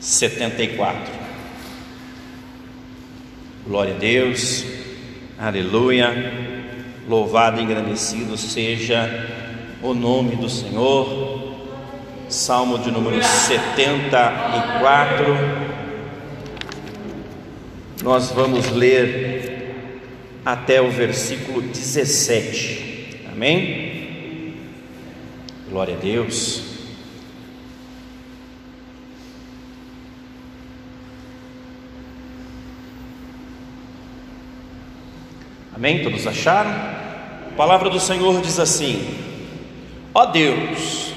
74. Glória a Deus, aleluia. Louvado e engrandecido seja o nome do Senhor. Salmo de número 74. Nós vamos ler até o versículo 17. Amém? Glória a Deus. Amém? Todos acharam? A palavra do Senhor diz assim: Ó Deus,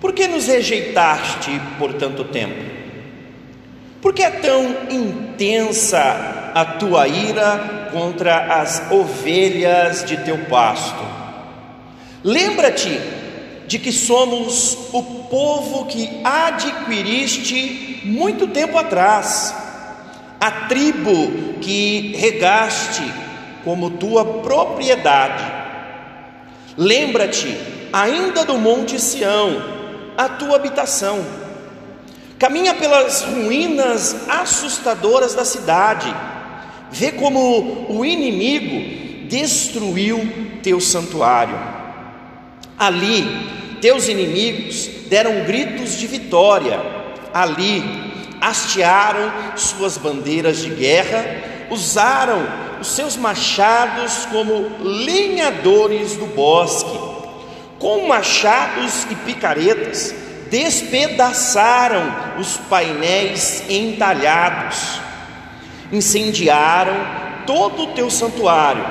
por que nos rejeitaste por tanto tempo? Por que é tão intensa a tua ira contra as ovelhas de teu pasto? Lembra-te de que somos o povo que adquiriste muito tempo atrás, a tribo que regaste como tua propriedade. Lembra-te ainda do Monte Sião, a tua habitação. Caminha pelas ruínas assustadoras da cidade. Vê como o inimigo destruiu teu santuário. Ali, teus inimigos deram gritos de vitória. Ali, hastearam suas bandeiras de guerra, usaram os seus machados como lenhadores do bosque. Com machados e picaretas, despedaçaram os painéis entalhados, incendiaram todo o teu santuário,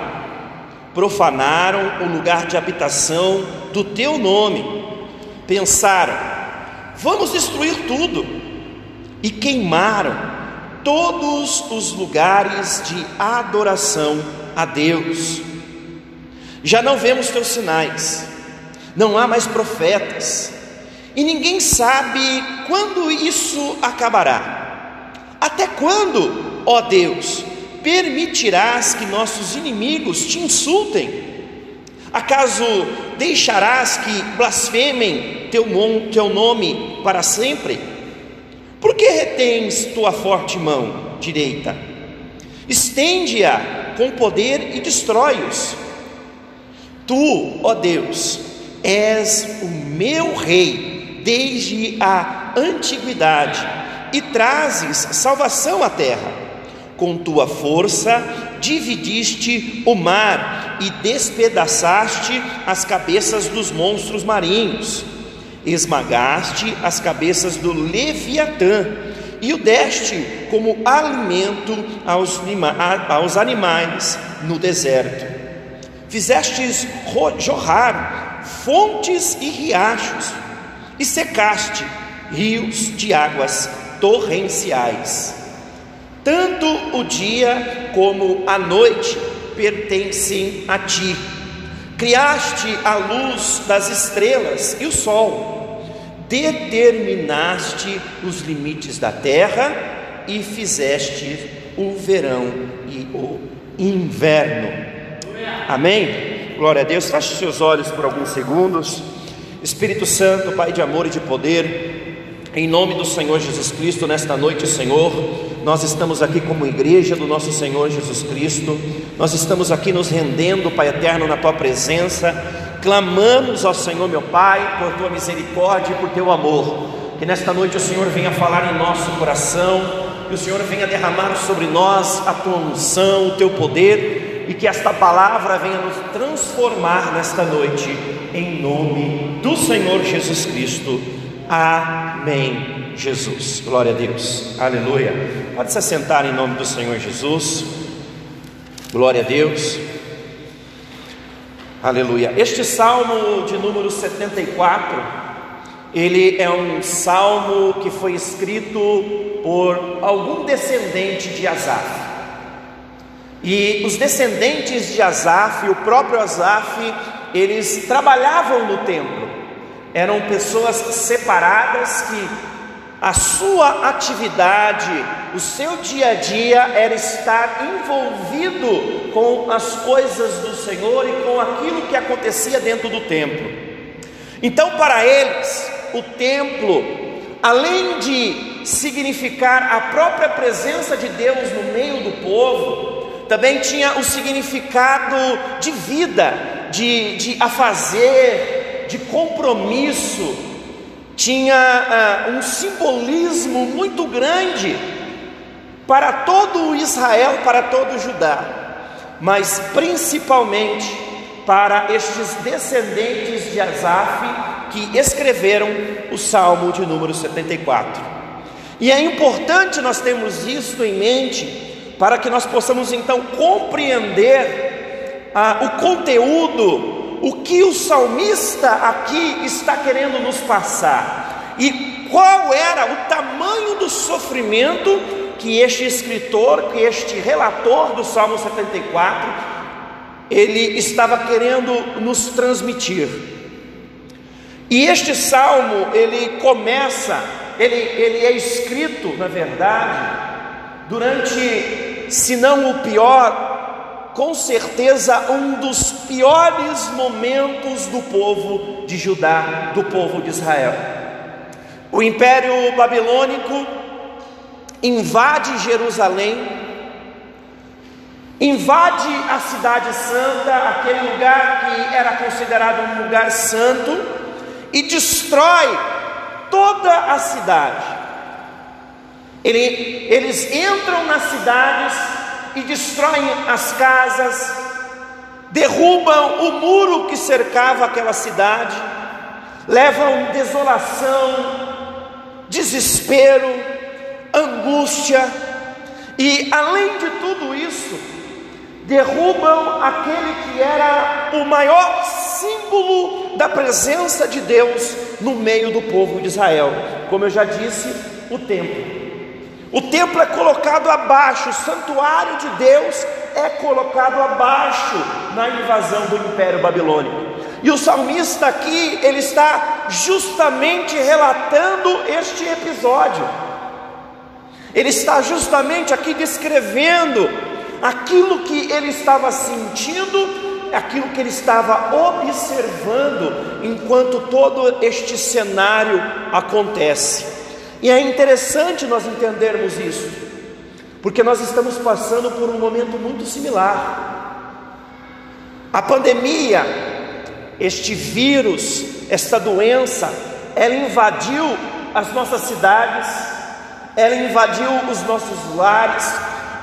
profanaram o lugar de habitação do teu nome. Pensaram, vamos destruir tudo, e queimaram todos os lugares de adoração a Deus. Já não vemos teus sinais, não há mais profetas, e ninguém sabe quando isso acabará. Até quando, ó Deus, permitirás que nossos inimigos te insultem? Acaso deixarás que blasfemem teu, teu nome para sempre? Por que retens tua forte mão direita? Estende-a com poder e destrói-os. Tu, ó Deus, és o meu rei desde a antiguidade e trazes salvação à terra. Com tua força dividiste o mar e despedaçaste as cabeças dos monstros marinhos esmagaste as cabeças do Leviatã e o deste como alimento aos, aos animais no deserto. Fizestes jorrar fontes e riachos, e secaste rios de águas torrenciais. Tanto o dia como a noite pertencem a ti Criaste a luz das estrelas e o sol, determinaste os limites da terra e fizeste o verão e o inverno. Amém? Glória a Deus. Feche seus olhos por alguns segundos. Espírito Santo, Pai de amor e de poder, em nome do Senhor Jesus Cristo, nesta noite, Senhor, nós estamos aqui como igreja do nosso Senhor Jesus Cristo, nós estamos aqui nos rendendo, Pai eterno, na tua presença, clamamos ao Senhor, meu Pai, por tua misericórdia e por teu amor. Que nesta noite o Senhor venha falar em nosso coração, que o Senhor venha derramar sobre nós a tua unção, o teu poder e que esta palavra venha nos transformar nesta noite, em nome do Senhor Jesus Cristo. Amém. Jesus. Glória a Deus. Aleluia. Pode se assentar em nome do Senhor Jesus. Glória a Deus. Aleluia. Este salmo de número 74, ele é um salmo que foi escrito por algum descendente de Asaf. E os descendentes de Asaf, o próprio Asaf, eles trabalhavam no templo. Eram pessoas separadas que a sua atividade, o seu dia a dia era estar envolvido com as coisas do Senhor e com aquilo que acontecia dentro do templo. Então, para eles, o templo, além de significar a própria presença de Deus no meio do povo, também tinha o significado de vida, de, de afazer, de compromisso, tinha uh, um simbolismo muito grande para todo Israel, para todo Judá, mas principalmente para estes descendentes de Asaf que escreveram o Salmo de número 74. E é importante nós termos isso em mente para que nós possamos então compreender ah, o conteúdo, o que o salmista aqui está querendo nos passar e qual era o tamanho do sofrimento que este escritor, que este relator do Salmo 74 ele estava querendo nos transmitir. E este salmo, ele começa, ele, ele é escrito, na verdade, durante, se não o pior, com certeza um dos piores momentos do povo de Judá, do povo de Israel. O império babilônico invade Jerusalém invade a cidade santa, aquele lugar que era considerado um lugar santo, e destrói toda a cidade. Ele, eles entram nas cidades e destroem as casas, derrubam o muro que cercava aquela cidade, levam desolação, desespero, angústia, e além de tudo isso, derrubam aquele que era o maior símbolo da presença de Deus no meio do povo de Israel. Como eu já disse, o templo. O templo é colocado abaixo, o santuário de Deus é colocado abaixo na invasão do Império Babilônico. E o salmista aqui, ele está justamente relatando este episódio. Ele está justamente aqui descrevendo aquilo que ele estava sentindo, aquilo que ele estava observando enquanto todo este cenário acontece. E é interessante nós entendermos isso, porque nós estamos passando por um momento muito similar. A pandemia, este vírus, esta doença, ela invadiu as nossas cidades, ela invadiu os nossos lares,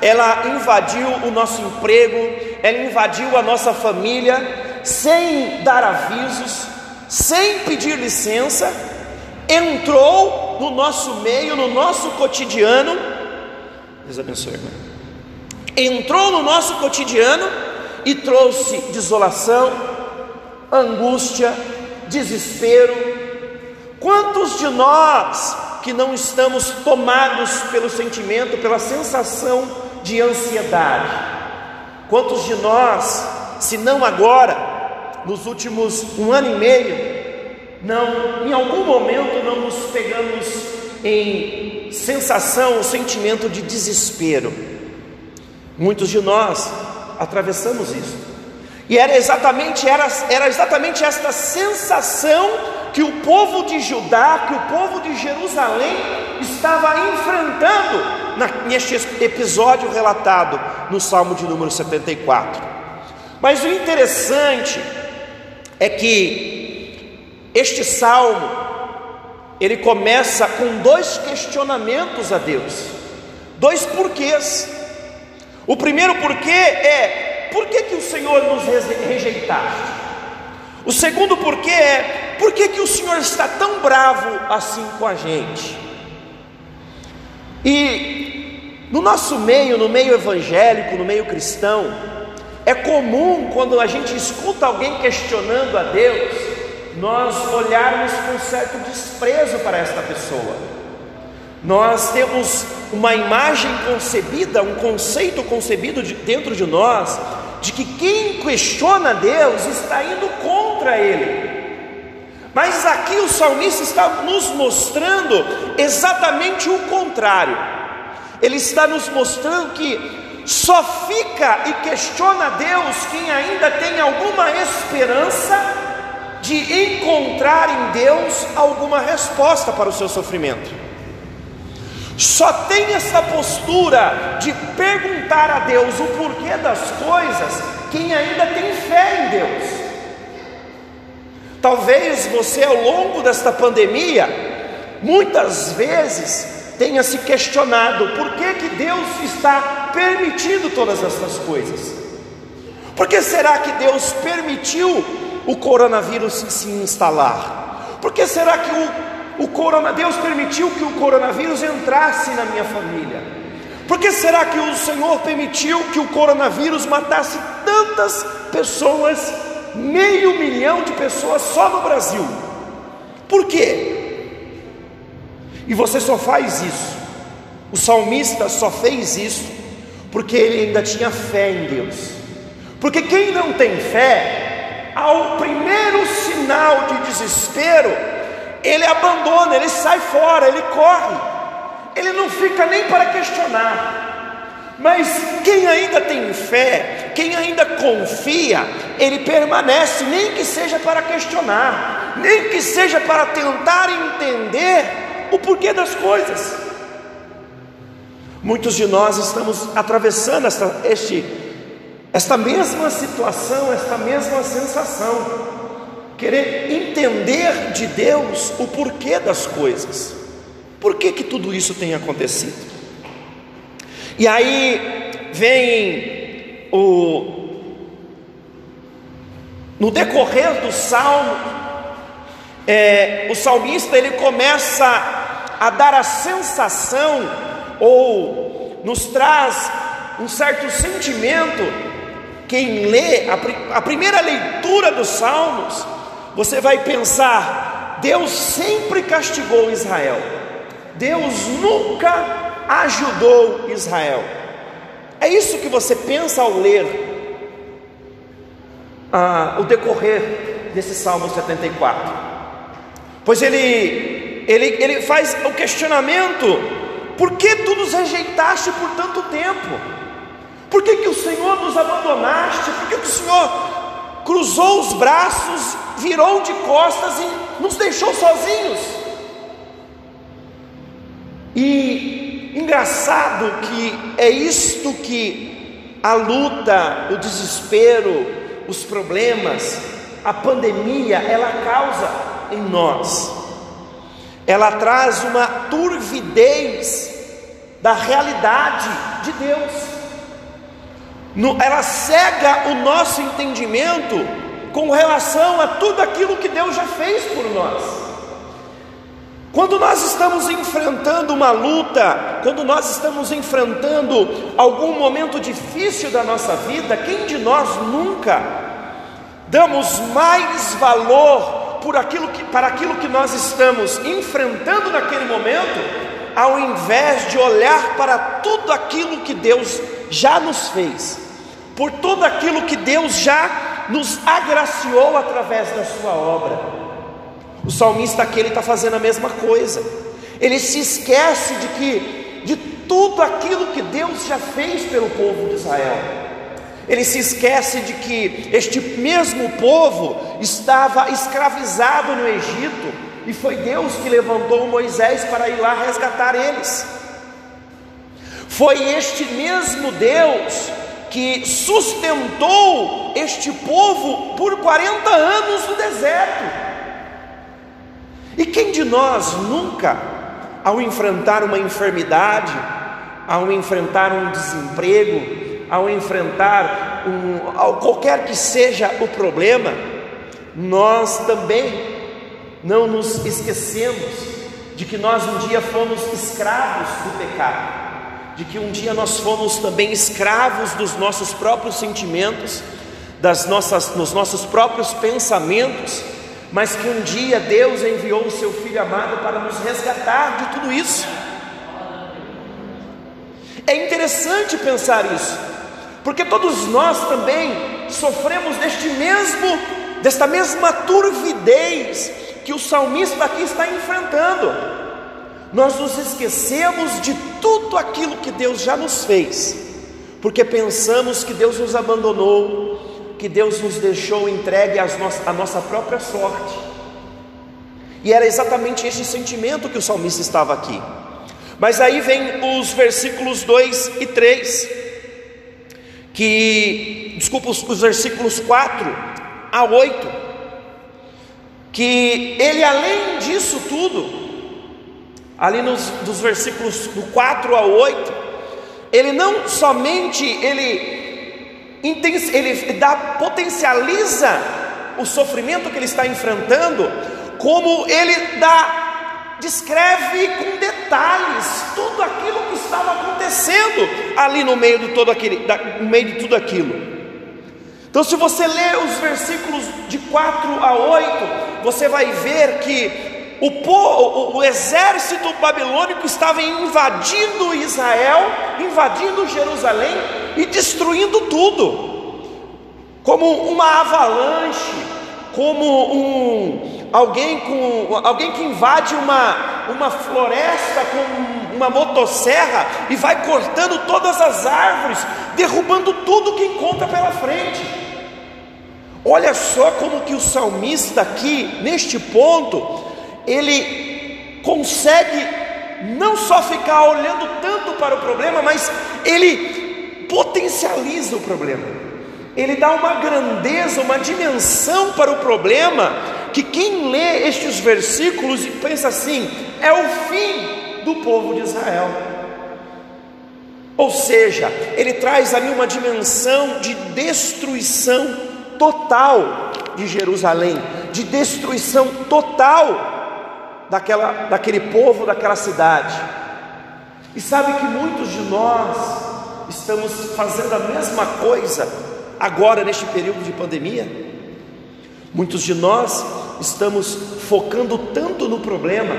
ela invadiu o nosso emprego, ela invadiu a nossa família, sem dar avisos, sem pedir licença, entrou no nosso meio, no nosso cotidiano. Deus abençoe, irmão. Entrou no nosso cotidiano e trouxe desolação, angústia, desespero. Quantos de nós que não estamos tomados pelo sentimento, pela sensação de ansiedade. Quantos de nós, se não agora, nos últimos um ano e meio, não, em algum momento não nos pegamos em sensação ou sentimento de desespero? Muitos de nós atravessamos isso. E era exatamente, era, era exatamente esta sensação que o povo de Judá, que o povo de Jerusalém estava enfrentando neste episódio relatado no Salmo de número 74. Mas o interessante é que este salmo ele começa com dois questionamentos a Deus, dois porquês. O primeiro porquê é por que, que o Senhor nos rejeitaste? O segundo porquê é por que, que o Senhor está tão bravo assim com a gente? E no nosso meio, no meio evangélico, no meio cristão, é comum quando a gente escuta alguém questionando a Deus, nós olharmos com certo desprezo para esta pessoa. Nós temos uma imagem concebida, um conceito concebido de, dentro de nós, de que quem questiona Deus está indo contra Ele. Mas aqui o salmista está nos mostrando exatamente o contrário. Ele está nos mostrando que só fica e questiona Deus quem ainda tem alguma esperança de encontrar em Deus alguma resposta para o seu sofrimento. só tem essa postura de perguntar a Deus o porquê das coisas quem ainda tem fé em Deus. Talvez você, ao longo desta pandemia, muitas vezes tenha se questionado por que, que Deus está permitindo todas essas coisas. Por que será que Deus permitiu o coronavírus se instalar? Por que será que o, o corona, Deus permitiu que o coronavírus entrasse na minha família? Por que será que o Senhor permitiu que o coronavírus matasse tantas pessoas, meio milhão de pessoas só no Brasil? Por quê? E você só faz isso, o salmista só fez isso, porque ele ainda tinha fé em Deus. Porque quem não tem fé, ao primeiro sinal de desespero, ele abandona, ele sai fora, ele corre, ele não fica nem para questionar. Mas quem ainda tem fé, quem ainda confia, ele permanece, nem que seja para questionar, nem que seja para tentar entender o porquê das coisas. Muitos de nós estamos atravessando esta, este esta mesma situação, esta mesma sensação, querer entender de Deus o porquê das coisas, por que, que tudo isso tem acontecido. E aí vem o no decorrer do salmo, é, o salmista ele começa a dar a sensação ou nos traz um certo sentimento quem lê a, a primeira leitura dos Salmos, você vai pensar: Deus sempre castigou Israel, Deus nunca ajudou Israel. É isso que você pensa ao ler ah, o decorrer desse Salmo 74. Pois ele, ele, ele faz o questionamento: por que tu nos rejeitaste por tanto tempo? Por que, que o Senhor nos abandonaste? Por que, que o Senhor cruzou os braços, virou de costas e nos deixou sozinhos? E engraçado que é isto que a luta, o desespero, os problemas, a pandemia, ela causa em nós. Ela traz uma turvidez da realidade de Deus ela cega o nosso entendimento com relação a tudo aquilo que Deus já fez por nós. Quando nós estamos enfrentando uma luta, quando nós estamos enfrentando algum momento difícil da nossa vida, quem de nós nunca damos mais valor por aquilo que, para aquilo que nós estamos enfrentando naquele momento, ao invés de olhar para tudo aquilo que Deus já nos fez, por tudo aquilo que Deus já nos agraciou através da Sua obra. O salmista aqui está fazendo a mesma coisa. Ele se esquece de que de tudo aquilo que Deus já fez pelo povo de Israel. Ele se esquece de que este mesmo povo estava escravizado no Egito e foi Deus que levantou Moisés para ir lá resgatar eles. Foi este mesmo Deus que sustentou este povo por 40 anos no deserto. E quem de nós nunca, ao enfrentar uma enfermidade, ao enfrentar um desemprego, ao enfrentar um, ao qualquer que seja o problema, nós também não nos esquecemos de que nós um dia fomos escravos do pecado, de que um dia nós fomos também escravos dos nossos próprios sentimentos, das nossas, dos nossos próprios pensamentos, mas que um dia Deus enviou o seu Filho amado para nos resgatar de tudo isso. É interessante pensar isso, porque todos nós também sofremos deste mesmo, desta mesma turvidez que o salmista aqui está enfrentando. Nós nos esquecemos de tudo aquilo que Deus já nos fez, porque pensamos que Deus nos abandonou, que Deus nos deixou entregue à nossa própria sorte. E era exatamente esse sentimento que o salmista estava aqui. Mas aí vem os versículos 2 e 3, que, desculpa, os versículos 4 a 8, que ele além disso tudo, ali nos dos versículos do 4 a 8, ele não somente ele, ele dá, potencializa o sofrimento que ele está enfrentando, como ele dá descreve com detalhes tudo aquilo que estava acontecendo ali no meio de todo aquele, no meio de tudo aquilo. Então, se você ler os versículos de 4 a 8, você vai ver que o, o, o exército babilônico estava invadindo Israel, invadindo Jerusalém e destruindo tudo, como uma avalanche, como um, alguém, com, alguém que invade uma, uma floresta com uma motosserra e vai cortando todas as árvores, derrubando tudo que encontra pela frente. Olha só como que o salmista aqui, neste ponto, ele consegue não só ficar olhando tanto para o problema, mas ele potencializa o problema. Ele dá uma grandeza, uma dimensão para o problema que quem lê estes versículos e pensa assim, é o fim do povo de Israel. Ou seja, ele traz ali uma dimensão de destruição total de Jerusalém, de destruição total daquela, daquele povo, daquela cidade. E sabe que muitos de nós estamos fazendo a mesma coisa agora neste período de pandemia? Muitos de nós estamos focando tanto no problema,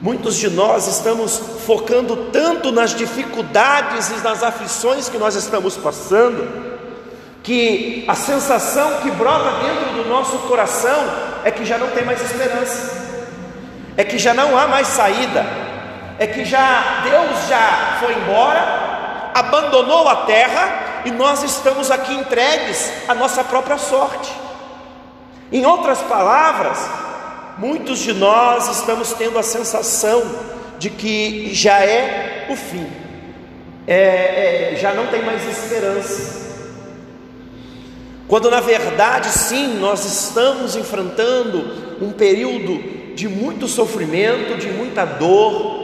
muitos de nós estamos focando tanto nas dificuldades e nas aflições que nós estamos passando, que a sensação que brota dentro do nosso coração é que já não tem mais esperança, é que já não há mais saída, é que já Deus já foi embora, abandonou a terra e nós estamos aqui entregues à nossa própria sorte. Em outras palavras, muitos de nós estamos tendo a sensação de que já é o fim, é, é, já não tem mais esperança. Quando na verdade, sim, nós estamos enfrentando um período de muito sofrimento, de muita dor,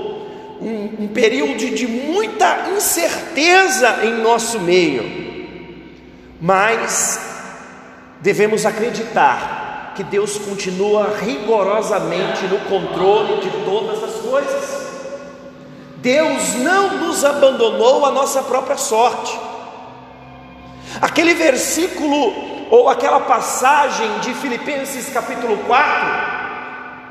um, um período de muita incerteza em nosso meio, mas devemos acreditar que Deus continua rigorosamente no controle de todas as coisas. Deus não nos abandonou à nossa própria sorte. Aquele versículo ou aquela passagem de Filipenses capítulo 4,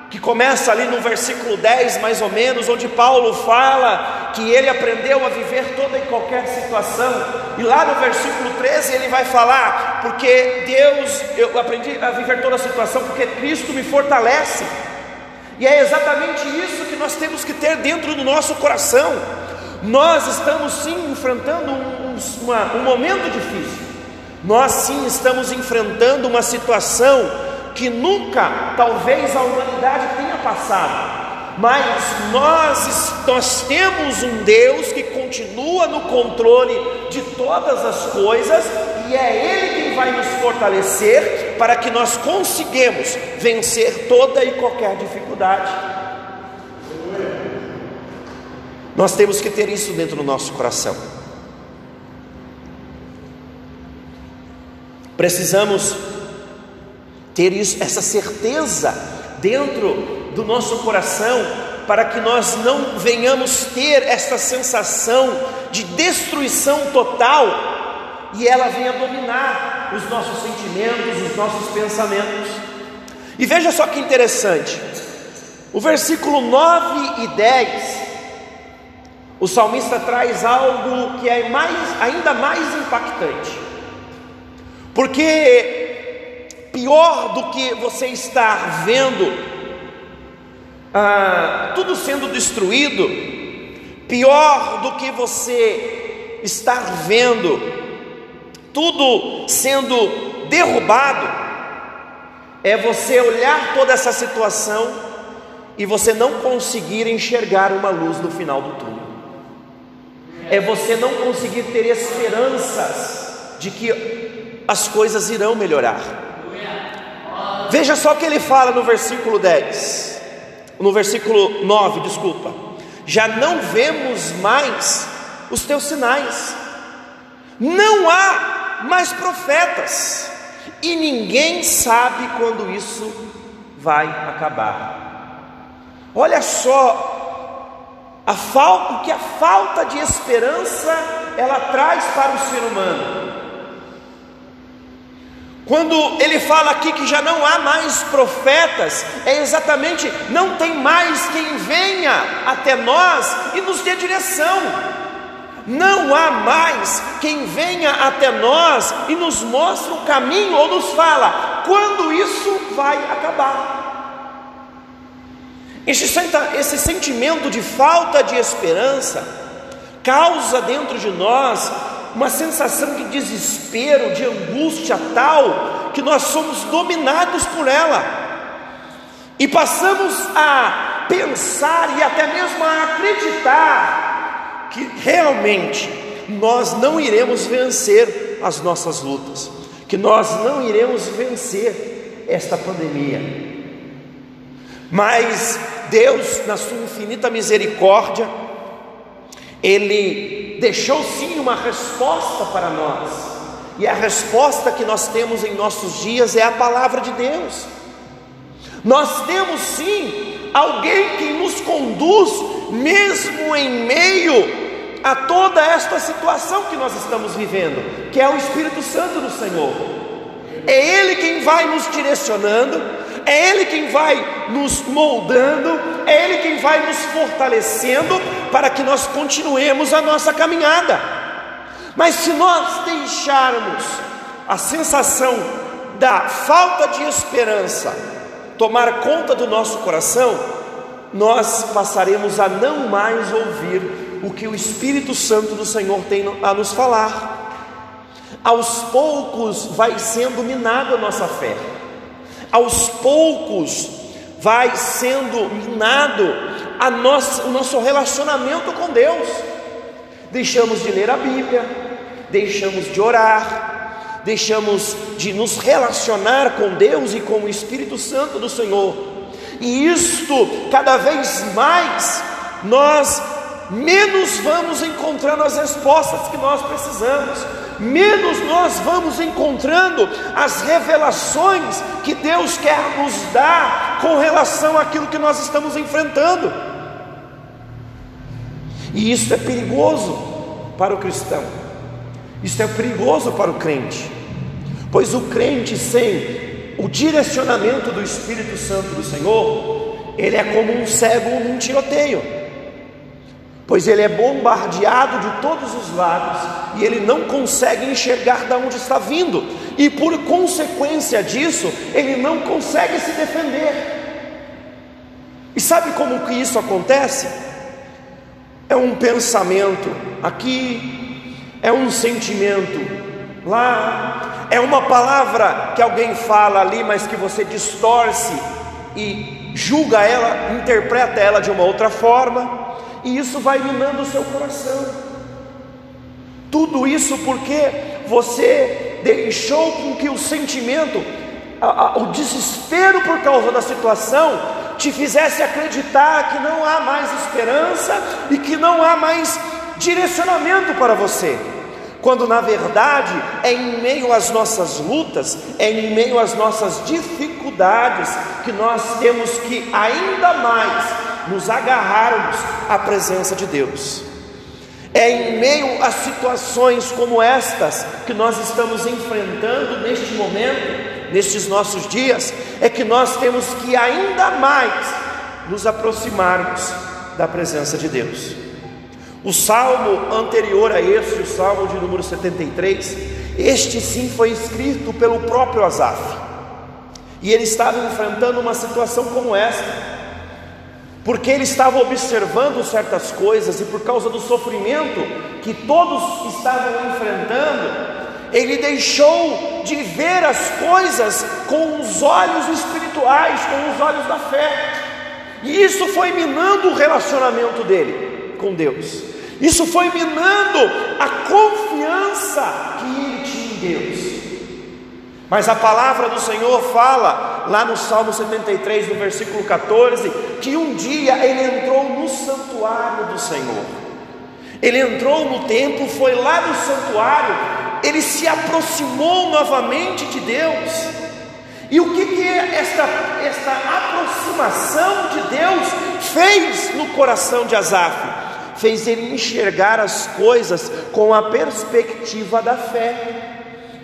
que começa ali no versículo 10, mais ou menos, onde Paulo fala que ele aprendeu a viver toda e qualquer situação, e lá no versículo 13 ele vai falar: porque Deus, eu aprendi a viver toda a situação, porque Cristo me fortalece, e é exatamente isso que nós temos que ter dentro do nosso coração. Nós estamos sim enfrentando um, uma, um momento difícil, nós sim estamos enfrentando uma situação que nunca, talvez, a humanidade tenha passado. Mas nós, nós temos um Deus que continua no controle de todas as coisas, e é Ele quem vai nos fortalecer para que nós consigamos vencer toda e qualquer dificuldade. Nós temos que ter isso dentro do nosso coração. Precisamos ter isso, essa certeza dentro do nosso coração, para que nós não venhamos ter essa sensação de destruição total e ela venha dominar os nossos sentimentos, os nossos pensamentos. E veja só que interessante, o versículo 9 e 10, o salmista traz algo que é mais, ainda mais impactante, porque pior do que você estar vendo ah, tudo sendo destruído, pior do que você estar vendo tudo sendo derrubado, é você olhar toda essa situação e você não conseguir enxergar uma luz no final do túnel. É você não conseguir ter esperanças de que as coisas irão melhorar. Veja só o que ele fala no versículo 10, no versículo 9, desculpa. Já não vemos mais os teus sinais, não há mais profetas, e ninguém sabe quando isso vai acabar. Olha só a falta, o que a falta de esperança ela traz para o ser humano. Quando ele fala aqui que já não há mais profetas, é exatamente não tem mais quem venha até nós e nos dê direção. Não há mais quem venha até nós e nos mostre o caminho ou nos fala quando isso vai acabar. Esse, sentimento de falta de esperança causa dentro de nós uma sensação de desespero, de angústia tal, que nós somos dominados por ela e passamos a pensar e até mesmo a acreditar que realmente nós não iremos vencer as nossas lutas, que nós não iremos vencer esta pandemia. Mas Deus, na sua infinita misericórdia, Ele deixou sim uma resposta para nós, e a resposta que nós temos em nossos dias é a palavra de Deus. Nós temos sim alguém que nos conduz, mesmo em meio a toda esta situação que nós estamos vivendo, que é o Espírito Santo do Senhor. É Ele quem vai nos direcionando, é Ele quem vai nos moldando, é Ele quem vai nos fortalecendo para que nós continuemos a nossa caminhada. Mas se nós deixarmos a sensação da falta de esperança tomar conta do nosso coração, nós passaremos a não mais ouvir o que o Espírito Santo do Senhor tem a nos falar. Aos poucos vai sendo minada a nossa fé aos poucos vai sendo minado a nossa, o nosso relacionamento com Deus. Deixamos de ler a Bíblia, deixamos de orar, deixamos de nos relacionar com Deus e com o Espírito Santo do Senhor. E isto, cada vez mais, nós menos vamos encontrando as respostas que nós precisamos menos nós vamos encontrando as revelações que Deus quer nos dar com relação àquilo que nós estamos enfrentando. E isso é perigoso para o cristão, isso é perigoso para o crente, pois o crente sem o direcionamento do Espírito Santo do Senhor, ele é como um cego num tiroteio pois ele é bombardeado de todos os lados e ele não consegue enxergar de onde está vindo, e por consequência disso, ele não consegue se defender. E sabe como que isso acontece? É um pensamento aqui, é um sentimento lá, é uma palavra que alguém fala ali, mas que você distorce e julga ela, interpreta ela de uma outra forma e isso vai minando o seu coração. Tudo isso porque você deixou com que o sentimento, a, a, o desespero por causa da situação, te fizesse acreditar que não há mais esperança e que não há mais direcionamento para você. Quando na verdade é em meio às nossas lutas, é em meio às nossas dificuldades que nós temos que ainda mais nos agarrarmos à presença de Deus. É em meio a situações como estas que nós estamos enfrentando neste momento, nestes nossos dias, é que nós temos que ainda mais nos aproximarmos da presença de Deus. O salmo anterior a este, o salmo de número 73, este sim foi escrito pelo próprio Asaf. E ele estava enfrentando uma situação como esta porque ele estava observando certas coisas e por causa do sofrimento que todos estavam enfrentando, ele deixou de ver as coisas com os olhos espirituais, com os olhos da fé. E isso foi minando o relacionamento dele com Deus. Isso foi minando a confiança que ele tinha em Deus. Mas a palavra do Senhor fala, lá no Salmo 73, no versículo 14, que um dia ele entrou no santuário do Senhor. Ele entrou no templo, foi lá no santuário, ele se aproximou novamente de Deus. E o que, que esta, esta aproximação de Deus fez no coração de Asaf? Fez ele enxergar as coisas com a perspectiva da fé.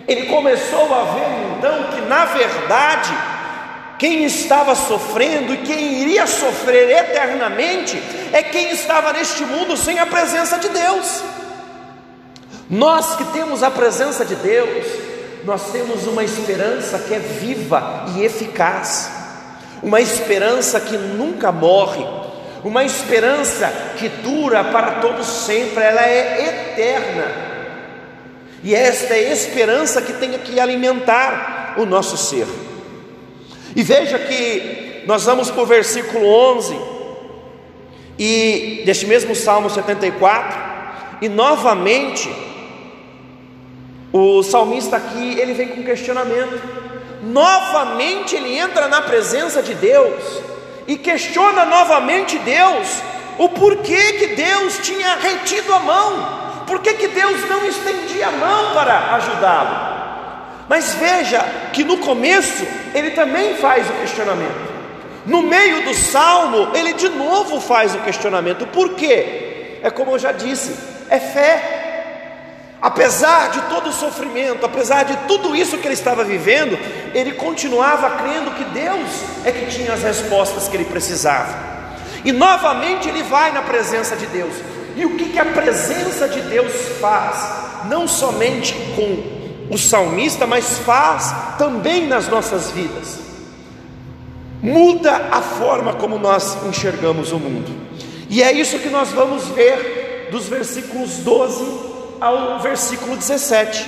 Ele começou a ver então que, na verdade, quem estava sofrendo e quem iria sofrer eternamente é quem estava neste mundo sem a presença de Deus. Nós que temos a presença de Deus, nós temos uma esperança que é viva e eficaz, uma esperança que nunca morre, uma esperança que dura para todos sempre, ela é eterna. E esta é a esperança que tem que alimentar o nosso ser. E veja que nós vamos para o versículo 11, e deste mesmo Salmo 74, e novamente, o salmista aqui, ele vem com questionamento, novamente ele entra na presença de Deus, e questiona novamente Deus, o porquê que Deus tinha retido a mão, por que, Deus não estendia a mão para ajudá-lo? Mas veja que no começo ele também faz o questionamento. No meio do salmo, ele de novo faz o questionamento. Por quê? É como eu já disse, é fé. Apesar de todo o sofrimento, apesar de tudo isso que ele estava vivendo, ele continuava crendo que Deus é que tinha as respostas que ele precisava. E novamente ele vai na presença de Deus. E o que, que a presença de Deus faz, não somente com o salmista, mas faz também nas nossas vidas? Muda a forma como nós enxergamos o mundo, e é isso que nós vamos ver dos versículos 12 ao versículo 17.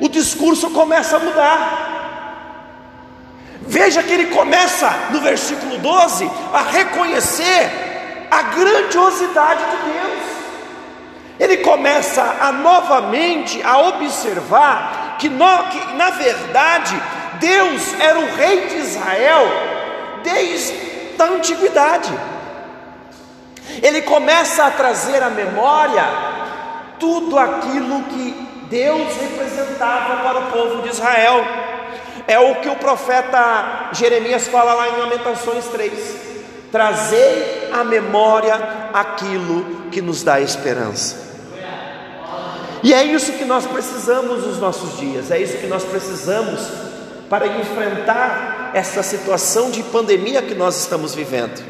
O discurso começa a mudar. Veja que ele começa no versículo 12 a reconhecer a grandiosidade de Deus. Ele começa a novamente a observar que, no, que na verdade Deus era o rei de Israel desde a antiguidade. Ele começa a trazer à memória tudo aquilo que Deus representava para o povo de Israel. É o que o profeta Jeremias fala lá em Lamentações 3: Trazei à memória aquilo que nos dá esperança. E é isso que nós precisamos nos nossos dias, é isso que nós precisamos para enfrentar essa situação de pandemia que nós estamos vivendo.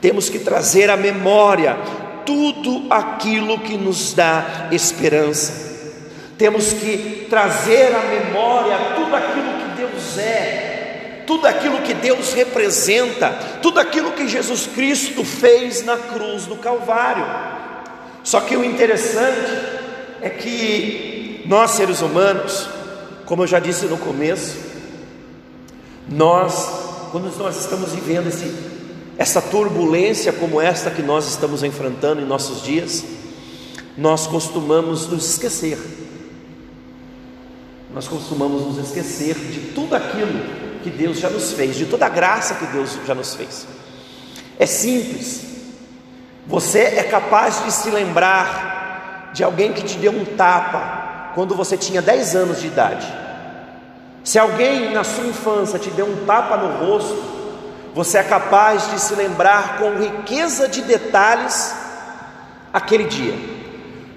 Temos que trazer à memória tudo aquilo que nos dá esperança. Temos que trazer à memória tudo aquilo que Deus é, tudo aquilo que Deus representa, tudo aquilo que Jesus Cristo fez na cruz do Calvário. Só que o interessante é que nós seres humanos, como eu já disse no começo, nós, quando nós estamos vivendo esse, essa turbulência como esta que nós estamos enfrentando em nossos dias, nós costumamos nos esquecer. Nós costumamos nos esquecer de tudo aquilo que Deus já nos fez, de toda a graça que Deus já nos fez. É simples. Você é capaz de se lembrar de alguém que te deu um tapa quando você tinha 10 anos de idade. Se alguém na sua infância te deu um tapa no rosto, você é capaz de se lembrar com riqueza de detalhes aquele dia.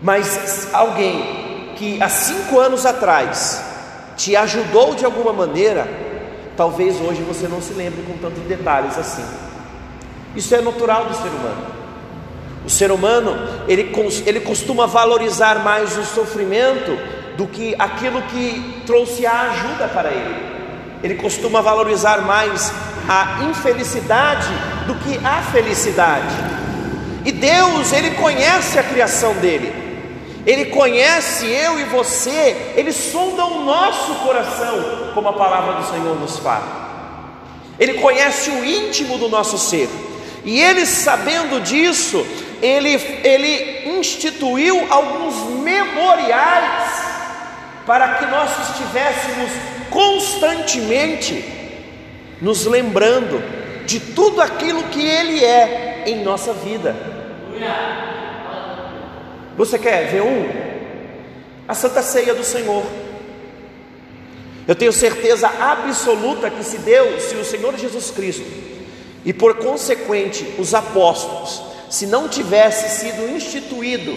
Mas alguém que há cinco anos atrás te ajudou de alguma maneira, talvez hoje você não se lembre com tantos detalhes assim. Isso é natural do ser humano. O ser humano, ele, ele costuma valorizar mais o sofrimento do que aquilo que trouxe a ajuda para ele. Ele costuma valorizar mais a infelicidade do que a felicidade. E Deus, ele conhece a criação dele. Ele conhece eu e você, ele sonda o nosso coração, como a palavra do Senhor nos fala. Ele conhece o íntimo do nosso ser. E ele, sabendo disso, ele, ele instituiu alguns memoriais para que nós estivéssemos constantemente nos lembrando de tudo aquilo que Ele é em nossa vida. Você quer ver um? A Santa Ceia do Senhor. Eu tenho certeza absoluta que se Deus, se o Senhor Jesus Cristo, e por consequente os apóstolos, se não tivesse sido instituído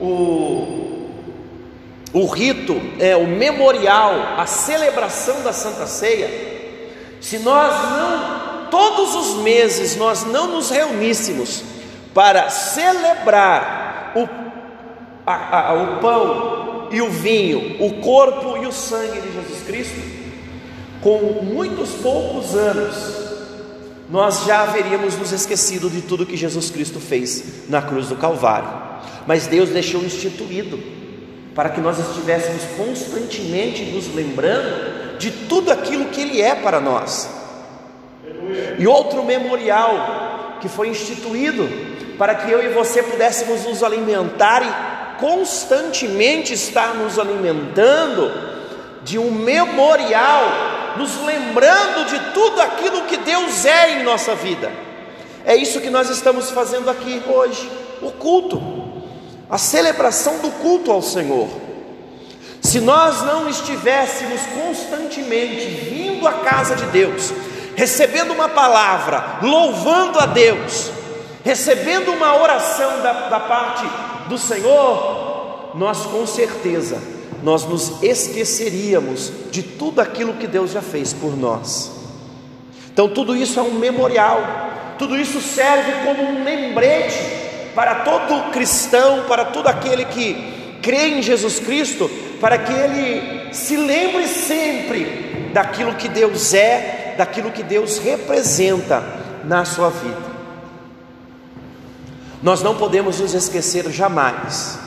o, o rito, é, o memorial, a celebração da Santa Ceia, se nós não, todos os meses, nós não nos reuníssemos para celebrar o, a, a, o pão e o vinho, o corpo e o sangue de Jesus Cristo, com muitos poucos anos, nós já haveríamos nos esquecido de tudo que Jesus Cristo fez na cruz do Calvário. Mas Deus deixou instituído para que nós estivéssemos constantemente nos lembrando de tudo aquilo que Ele é para nós. E outro memorial que foi instituído para que eu e você pudéssemos nos alimentar e constantemente estar nos alimentando de um memorial nos lembrando de tudo aquilo Deus é em nossa vida. É isso que nós estamos fazendo aqui hoje, o culto, a celebração do culto ao Senhor. Se nós não estivéssemos constantemente vindo à casa de Deus, recebendo uma palavra, louvando a Deus, recebendo uma oração da, da parte do Senhor, nós com certeza nós nos esqueceríamos de tudo aquilo que Deus já fez por nós. Então, tudo isso é um memorial, tudo isso serve como um lembrete para todo cristão, para todo aquele que crê em Jesus Cristo, para que ele se lembre sempre daquilo que Deus é, daquilo que Deus representa na sua vida. Nós não podemos nos esquecer jamais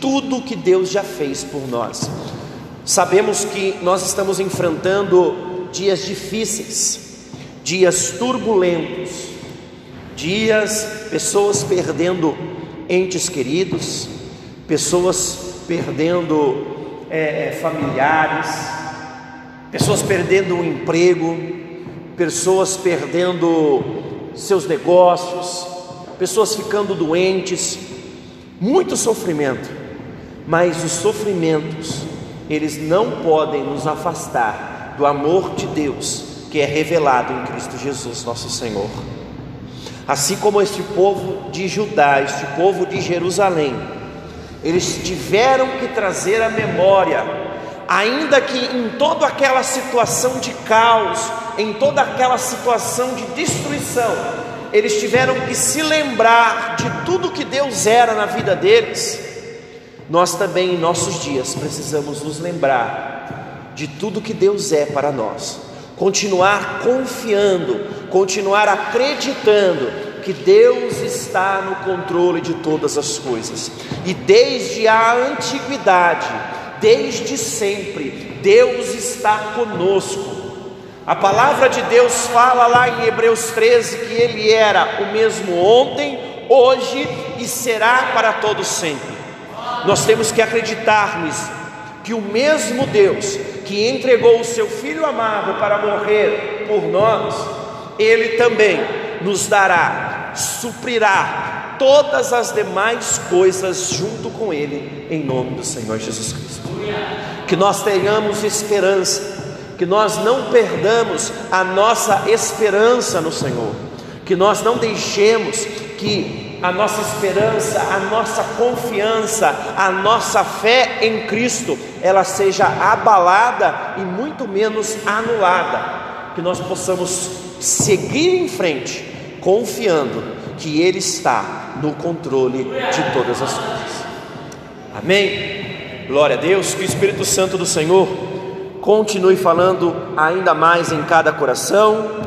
tudo que Deus já fez por nós. Sabemos que nós estamos enfrentando dias difíceis, dias turbulentos, dias, pessoas perdendo entes queridos, pessoas perdendo é, é familiares, pessoas perdendo o emprego, pessoas perdendo seus negócios, pessoas ficando doentes, muito sofrimento. Mas os sofrimentos, eles não podem nos afastar do amor de Deus que é revelado em Cristo Jesus, nosso Senhor. Assim como este povo de Judá, este povo de Jerusalém, eles tiveram que trazer a memória, ainda que em toda aquela situação de caos, em toda aquela situação de destruição, eles tiveram que se lembrar de tudo que Deus era na vida deles nós também em nossos dias precisamos nos lembrar de tudo que Deus é para nós, continuar confiando, continuar acreditando que Deus está no controle de todas as coisas, e desde a antiguidade, desde sempre, Deus está conosco. A palavra de Deus fala lá em Hebreus 13 que Ele era o mesmo ontem, hoje e será para todos sempre. Nós temos que acreditar nisso, que o mesmo Deus que entregou o seu Filho amado para morrer por nós, Ele também nos dará, suprirá todas as demais coisas junto com Ele, em nome do Senhor Jesus Cristo. Que nós tenhamos esperança, que nós não perdamos a nossa esperança no Senhor, que nós não deixemos que a nossa esperança, a nossa confiança, a nossa fé em Cristo, ela seja abalada e muito menos anulada, que nós possamos seguir em frente, confiando que Ele está no controle de todas as coisas. Amém? Glória a Deus, que o Espírito Santo do Senhor continue falando ainda mais em cada coração.